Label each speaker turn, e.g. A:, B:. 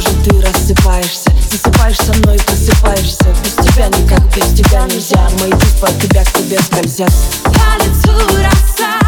A: коже ты рассыпаешься. Засыпаешь со мной и просыпаешься. Без тебя никак, без тебя нельзя. Мои чувства от тебя к тебе скользят.
B: По лицу роса